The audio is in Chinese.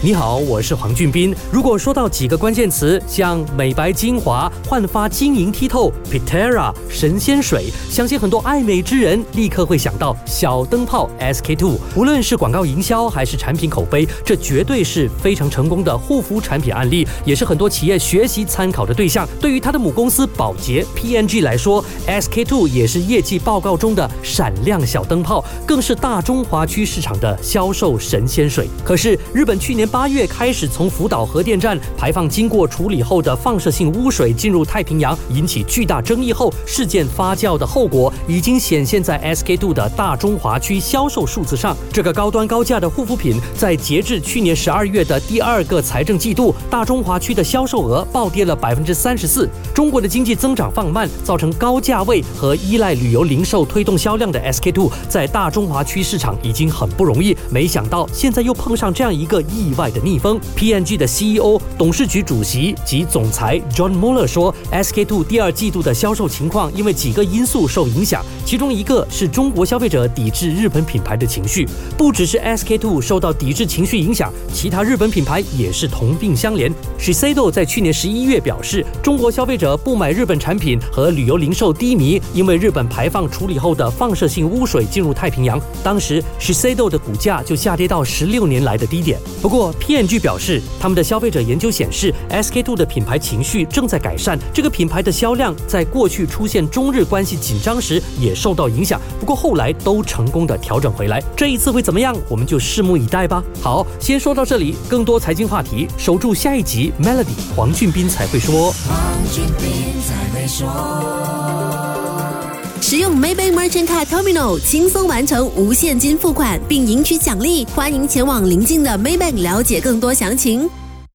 你好，我是黄俊斌。如果说到几个关键词，像美白精华、焕发晶莹剔透、Pitera、神仙水，相信很多爱美之人立刻会想到小灯泡 SK two。无论是广告营销还是产品口碑，这绝对是非常成功的护肤产品案例，也是很多企业学习参考的对象。对于它的母公司宝洁 PNG 来说，SK two 也是业绩报告中的闪亮小灯泡，更是大中华区市场的销售神仙水。可是日本去年。八月开始从福岛核电站排放经过处理后的放射性污水进入太平洋，引起巨大争议后，事件发酵的后果已经显现在 SK two 的大中华区销售数字上。这个高端高价的护肤品，在截至去年十二月的第二个财政季度，大中华区的销售额暴跌了百分之三十四。中国的经济增长放慢，造成高价位和依赖旅游零售推动销量的 SK two，在大中华区市场已经很不容易。没想到现在又碰上这样一个意。外的逆风，P N G 的 CEO、董事局主席及总裁 John Muller 说，S K Two 第二季度的销售情况因为几个因素受影响，其中一个是中国消费者抵制日本品牌的情绪。不只是 S K Two 受到抵制情绪影响，其他日本品牌也是同病相怜。Shiseido 在去年十一月表示，中国消费者不买日本产品和旅游零售低迷，因为日本排放处理后的放射性污水进入太平洋。当时 Shiseido 的股价就下跌到十六年来的低点。不过，P&G 表示，他们的消费者研究显示，SK two 的品牌情绪正在改善。这个品牌的销量在过去出现中日关系紧张时也受到影响，不过后来都成功的调整回来。这一次会怎么样？我们就拭目以待吧。好，先说到这里，更多财经话题，守住下一集。Melody 黄俊斌才会说。使用 Maybank Merchant Card Terminal 轻松完成无现金付款，并赢取奖励。欢迎前往邻近的 Maybank 了解更多详情。